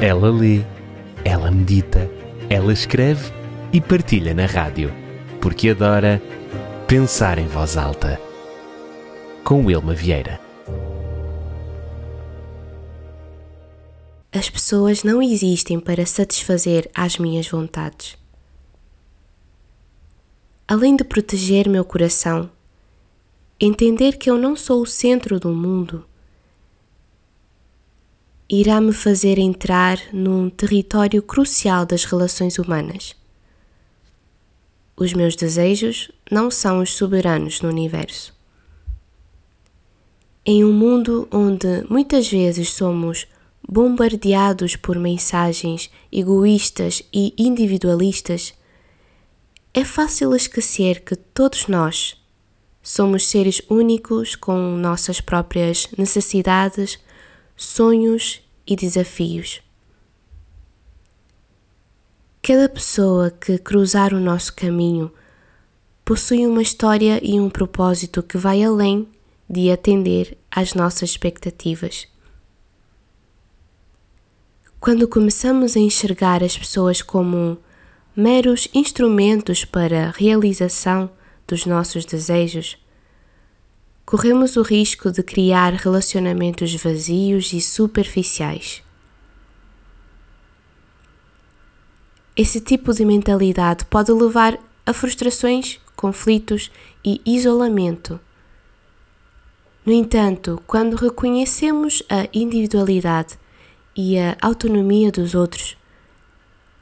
Ela lê, ela medita, ela escreve e partilha na rádio, porque adora pensar em voz alta. Com Wilma Vieira. As pessoas não existem para satisfazer as minhas vontades. Além de proteger meu coração, entender que eu não sou o centro do mundo irá me fazer entrar num território crucial das relações humanas. Os meus desejos não são os soberanos no universo. Em um mundo onde muitas vezes somos bombardeados por mensagens egoístas e individualistas, é fácil esquecer que todos nós somos seres únicos com nossas próprias necessidades, sonhos e desafios. Cada pessoa que cruzar o nosso caminho possui uma história e um propósito que vai além de atender às nossas expectativas. Quando começamos a enxergar as pessoas como meros instrumentos para a realização dos nossos desejos, corremos o risco de criar relacionamentos vazios e superficiais. Esse tipo de mentalidade pode levar a frustrações, conflitos e isolamento. No entanto, quando reconhecemos a individualidade e a autonomia dos outros,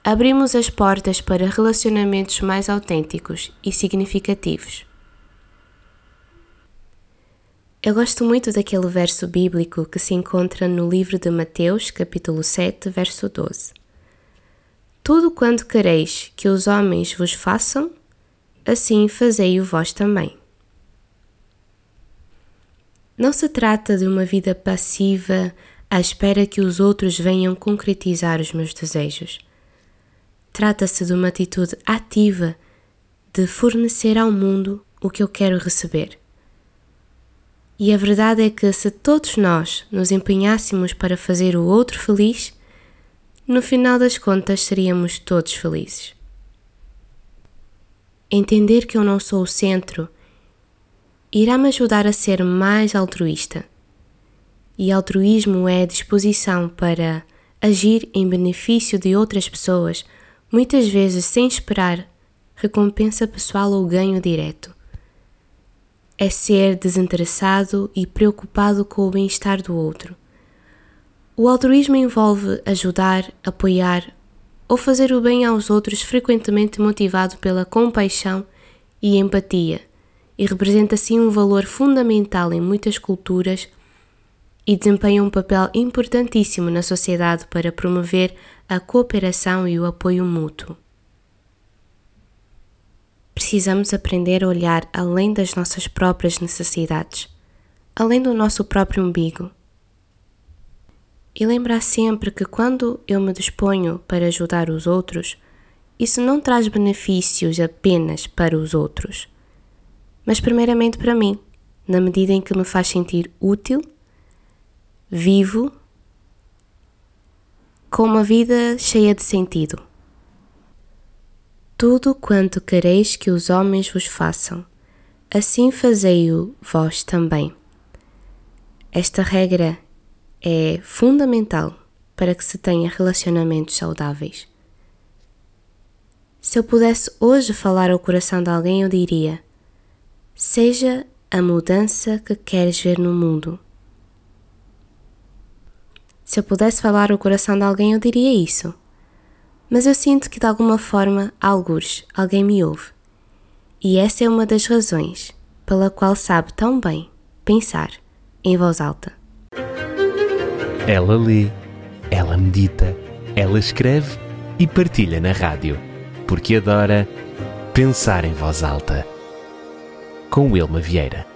abrimos as portas para relacionamentos mais autênticos e significativos. Eu gosto muito daquele verso bíblico que se encontra no livro de Mateus, capítulo 7, verso 12. Tudo quanto quereis que os homens vos façam, assim fazei-o vós também. Não se trata de uma vida passiva à espera que os outros venham concretizar os meus desejos. Trata-se de uma atitude ativa de fornecer ao mundo o que eu quero receber. E a verdade é que se todos nós nos empenhássemos para fazer o outro feliz, no final das contas seríamos todos felizes. Entender que eu não sou o centro irá me ajudar a ser mais altruísta e altruísmo é a disposição para agir em benefício de outras pessoas, muitas vezes sem esperar recompensa pessoal ou ganho direto. É ser desinteressado e preocupado com o bem-estar do outro. O altruísmo envolve ajudar, apoiar ou fazer o bem aos outros, frequentemente motivado pela compaixão e empatia, e representa assim um valor fundamental em muitas culturas e desempenha um papel importantíssimo na sociedade para promover a cooperação e o apoio mútuo. Precisamos aprender a olhar além das nossas próprias necessidades, além do nosso próprio umbigo. E lembrar sempre que quando eu me disponho para ajudar os outros, isso não traz benefícios apenas para os outros, mas primeiramente para mim, na medida em que me faz sentir útil vivo com uma vida cheia de sentido. Tudo quanto quereis que os homens vos façam, assim fazei-o vós também. Esta regra é fundamental para que se tenha relacionamentos saudáveis. Se eu pudesse hoje falar ao coração de alguém, eu diria: seja a mudança que queres ver no mundo se eu pudesse falar o coração de alguém, eu diria isso. Mas eu sinto que de alguma forma, algures, alguém me ouve. E essa é uma das razões pela qual sabe tão bem pensar em voz alta. Ela lê, ela medita, ela escreve e partilha na rádio, porque adora pensar em voz alta. Com Wilma Vieira.